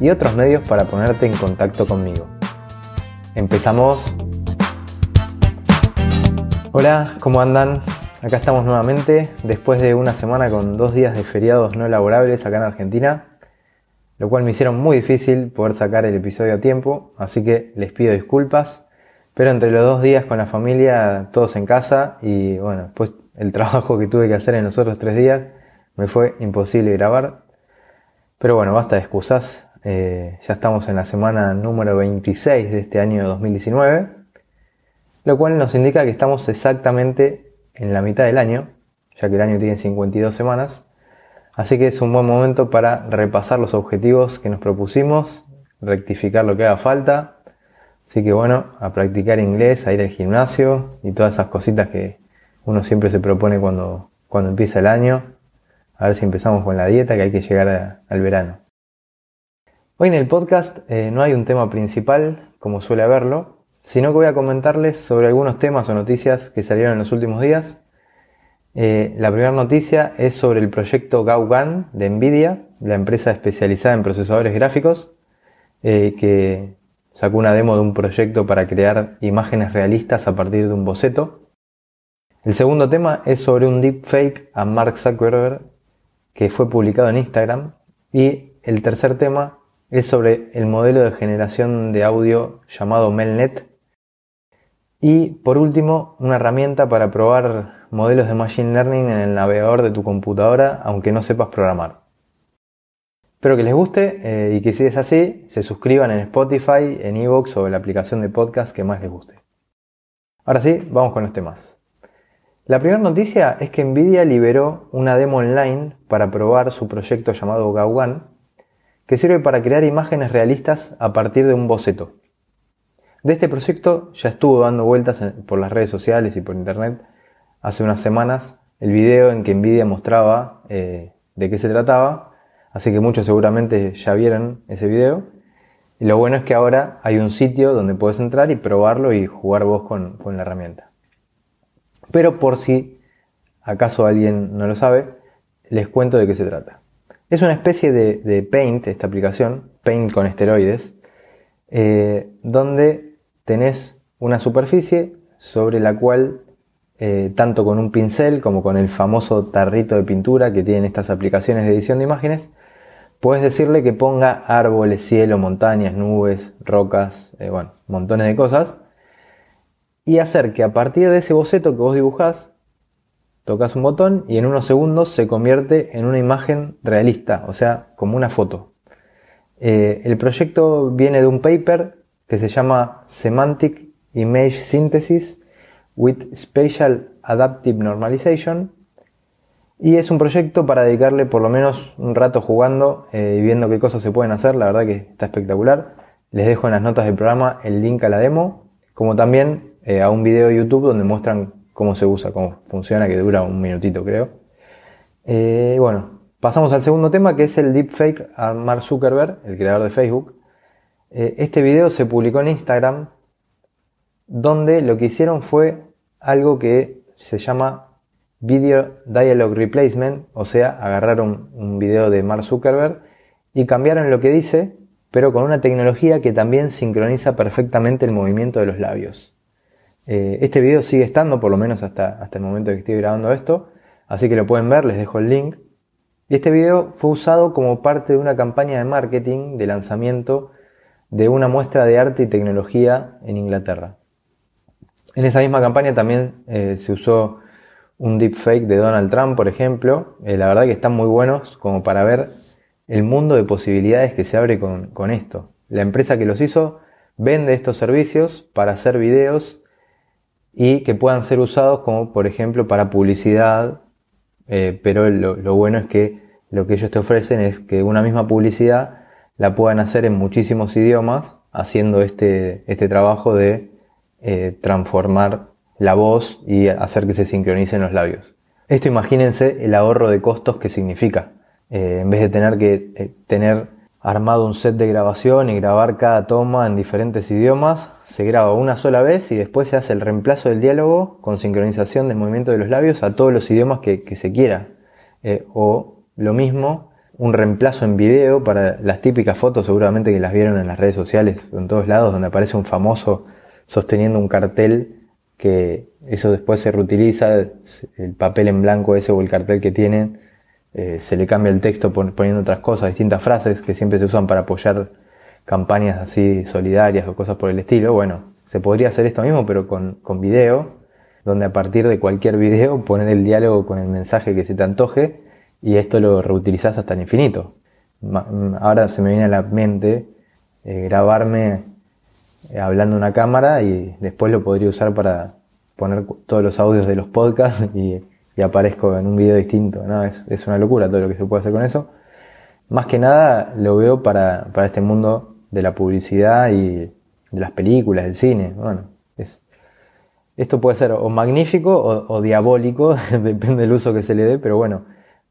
y otros medios para ponerte en contacto conmigo. Empezamos. Hola, ¿cómo andan? Acá estamos nuevamente después de una semana con dos días de feriados no laborables acá en Argentina, lo cual me hicieron muy difícil poder sacar el episodio a tiempo, así que les pido disculpas, pero entre los dos días con la familia, todos en casa y bueno, después el trabajo que tuve que hacer en los otros tres días, me fue imposible grabar, pero bueno, basta de excusas. Eh, ya estamos en la semana número 26 de este año 2019, lo cual nos indica que estamos exactamente en la mitad del año, ya que el año tiene 52 semanas. Así que es un buen momento para repasar los objetivos que nos propusimos, rectificar lo que haga falta. Así que bueno, a practicar inglés, a ir al gimnasio y todas esas cositas que uno siempre se propone cuando, cuando empieza el año. A ver si empezamos con la dieta, que hay que llegar al verano. Hoy en el podcast eh, no hay un tema principal, como suele haberlo, sino que voy a comentarles sobre algunos temas o noticias que salieron en los últimos días. Eh, la primera noticia es sobre el proyecto Gaugan de Nvidia, la empresa especializada en procesadores gráficos, eh, que sacó una demo de un proyecto para crear imágenes realistas a partir de un boceto. El segundo tema es sobre un deepfake a Mark Zuckerberg que fue publicado en Instagram. Y el tercer tema es sobre el modelo de generación de audio llamado Melnet. Y por último, una herramienta para probar modelos de Machine Learning en el navegador de tu computadora, aunque no sepas programar. Espero que les guste eh, y que si es así, se suscriban en Spotify, en Evox o en la aplicación de podcast que más les guste. Ahora sí, vamos con los temas. La primera noticia es que Nvidia liberó una demo online para probar su proyecto llamado Gaugan, que sirve para crear imágenes realistas a partir de un boceto. De este proyecto ya estuvo dando vueltas por las redes sociales y por internet hace unas semanas el video en que Nvidia mostraba eh, de qué se trataba, así que muchos seguramente ya vieron ese video. Y lo bueno es que ahora hay un sitio donde puedes entrar y probarlo y jugar vos con la herramienta. Pero por si acaso alguien no lo sabe, les cuento de qué se trata. Es una especie de, Paint, esta aplicación, Paint con esteroides, eh, donde tenés una superficie sobre la cual, eh, tanto con un pincel como con el famoso tarrito de pintura que tienen estas aplicaciones de edición de imágenes, puedes decirle que ponga árboles, cielo, montañas, nubes, rocas, eh, bueno, montones de cosas, y hacer que a partir de ese boceto que vos dibujás, tocas un botón y en unos segundos se convierte en una imagen realista, o sea, como una foto. Eh, el proyecto viene de un paper que se llama Semantic Image Synthesis with Spatial Adaptive Normalization y es un proyecto para dedicarle por lo menos un rato jugando eh, y viendo qué cosas se pueden hacer, la verdad que está espectacular. Les dejo en las notas del programa el link a la demo, como también eh, a un video de YouTube donde muestran cómo se usa, cómo funciona, que dura un minutito creo. Eh, bueno, pasamos al segundo tema que es el deepfake a Mark Zuckerberg, el creador de Facebook. Eh, este video se publicó en Instagram donde lo que hicieron fue algo que se llama Video Dialogue Replacement, o sea, agarraron un video de Mark Zuckerberg y cambiaron lo que dice, pero con una tecnología que también sincroniza perfectamente el movimiento de los labios. Eh, este video sigue estando, por lo menos hasta, hasta el momento que estoy grabando esto, así que lo pueden ver, les dejo el link. Y este video fue usado como parte de una campaña de marketing de lanzamiento de una muestra de arte y tecnología en Inglaterra. En esa misma campaña también eh, se usó un deepfake de Donald Trump, por ejemplo. Eh, la verdad que están muy buenos como para ver el mundo de posibilidades que se abre con, con esto. La empresa que los hizo vende estos servicios para hacer videos y que puedan ser usados como por ejemplo para publicidad, eh, pero lo, bueno es que lo que ellos te ofrecen es que una misma publicidad la puedan hacer en muchísimos idiomas, haciendo este, este trabajo de eh, transformar la voz y hacer que se sincronicen los labios. Esto imagínense el ahorro de costos que significa. Eh, en vez de tener que tener armado un set de grabación y grabar cada toma en diferentes idiomas, se graba una sola vez y después se hace el reemplazo del diálogo con sincronización del movimiento de los labios a todos los idiomas que, se quiera. o lo mismo, un reemplazo en video para las típicas fotos, seguramente que las vieron en las redes sociales, en todos lados, donde aparece un famoso sosteniendo un cartel que eso después se reutiliza, el papel en blanco ese o el cartel que tienen, eh, se le cambia el texto poniendo otras cosas, distintas frases que siempre se usan para apoyar campañas así solidarias o cosas por el estilo. Bueno, se podría hacer esto mismo, pero con, con video, donde a partir de cualquier video poner el diálogo con el mensaje que se te antoje y esto lo reutilizás hasta el infinito. Ahora se me viene a la mente eh, grabarme eh, hablando en una cámara y después lo podría usar para poner todos los audios de los podcasts y, aparezco en un video distinto. ¿no? Es, es, una locura todo lo que se puede hacer con eso. Más que nada lo veo para, para este mundo de la publicidad y de las películas, del cine. Bueno, es, esto puede ser o magnífico o, o diabólico, depende del uso que se le dé, pero bueno,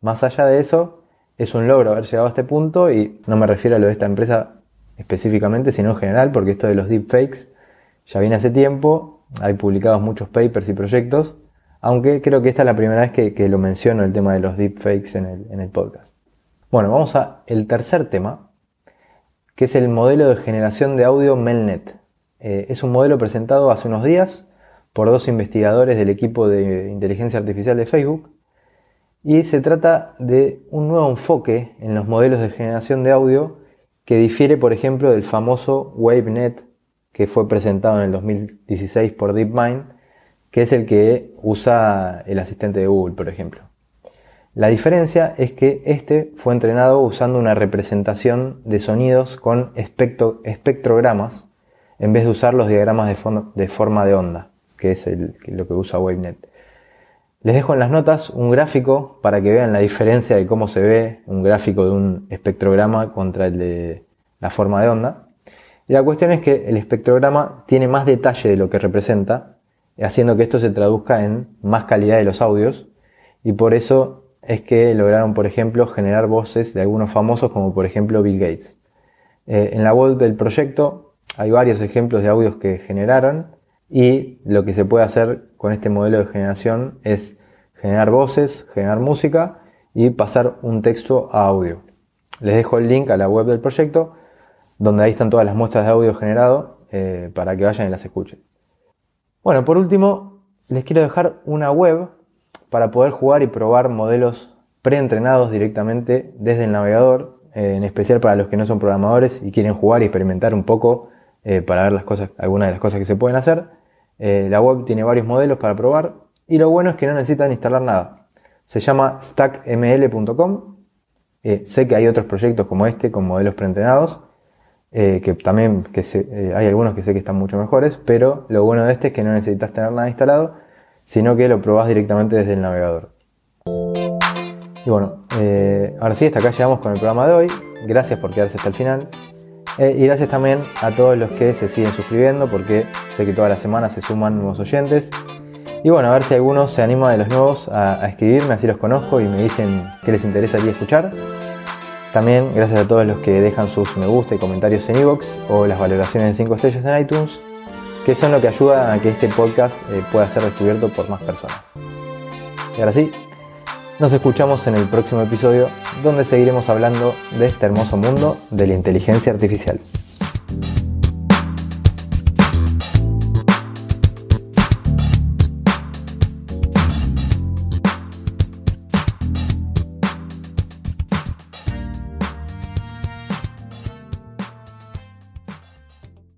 más allá de eso, es un logro haber llegado a este punto y no me refiero a lo de esta empresa específicamente, sino en general, porque esto de los deepfakes ya viene hace tiempo, hay publicados muchos papers y proyectos, aunque creo que esta es la primera vez que, lo menciono el tema de los deepfakes en el, en el podcast. Bueno, vamos a el tercer tema, que es el modelo de generación de audio Melnet. Eh, es un modelo presentado hace unos días por dos investigadores del equipo de inteligencia artificial de Facebook y se trata de un nuevo enfoque en los modelos de generación de audio que difiere, por ejemplo, del famoso WaveNet que fue presentado en el 2016 por DeepMind, que es el que usa el asistente de Google, por ejemplo. La diferencia es que este fue entrenado usando una representación de sonidos con espectrogramas en vez de usar los diagramas de, forma de onda, que es lo que usa WaveNet. Les dejo en las notas un gráfico para que vean la diferencia de cómo se ve un gráfico de un espectrograma contra el de la forma de onda. Y la cuestión es que el espectrograma tiene más detalle de lo que representa, haciendo que esto se traduzca en más calidad de los audios. Y por eso es que lograron, por ejemplo, generar voces de algunos famosos, como por ejemplo Bill Gates. Eh, en la web del proyecto hay varios ejemplos de audios que generaron y lo que se puede hacer con este modelo de generación es generar voces, generar música y pasar un texto a audio. Les dejo el link a la web del proyecto, donde ahí están todas las muestras de audio generado eh, para que vayan y las escuchen. Bueno, por último, les quiero dejar una web para poder jugar y probar modelos preentrenados directamente desde el navegador, eh, en especial para los que no son programadores y quieren jugar y experimentar un poco eh, para ver las cosas, algunas de las cosas que se pueden hacer. Eh, la web tiene varios modelos para probar y lo bueno es que no necesitan instalar nada. Se llama stackml.com. Sé que hay otros proyectos como este con modelos preentrenados, eh, que también que hay algunos que sé que están mucho mejores, pero lo bueno de este es que no necesitas tener nada instalado, sino que lo probás directamente desde el navegador. Y bueno, ahora sí, hasta acá llegamos con el programa de hoy. Gracias por quedarse hasta el final. Eh, y gracias también a todos los que se siguen suscribiendo porque sé que todas las semanas se suman nuevos oyentes. Y bueno, a ver si alguno se anima de los nuevos a, escribirme, así los conozco y me dicen qué les interesaría escuchar. También gracias a todos los que dejan sus me gusta y comentarios en iVoox o las valoraciones de 5 estrellas en iTunes, que son lo que ayuda a que este podcast eh, pueda ser descubierto por más personas. Y ahora sí, nos escuchamos en el próximo episodio donde seguiremos hablando de este hermoso mundo de la inteligencia artificial.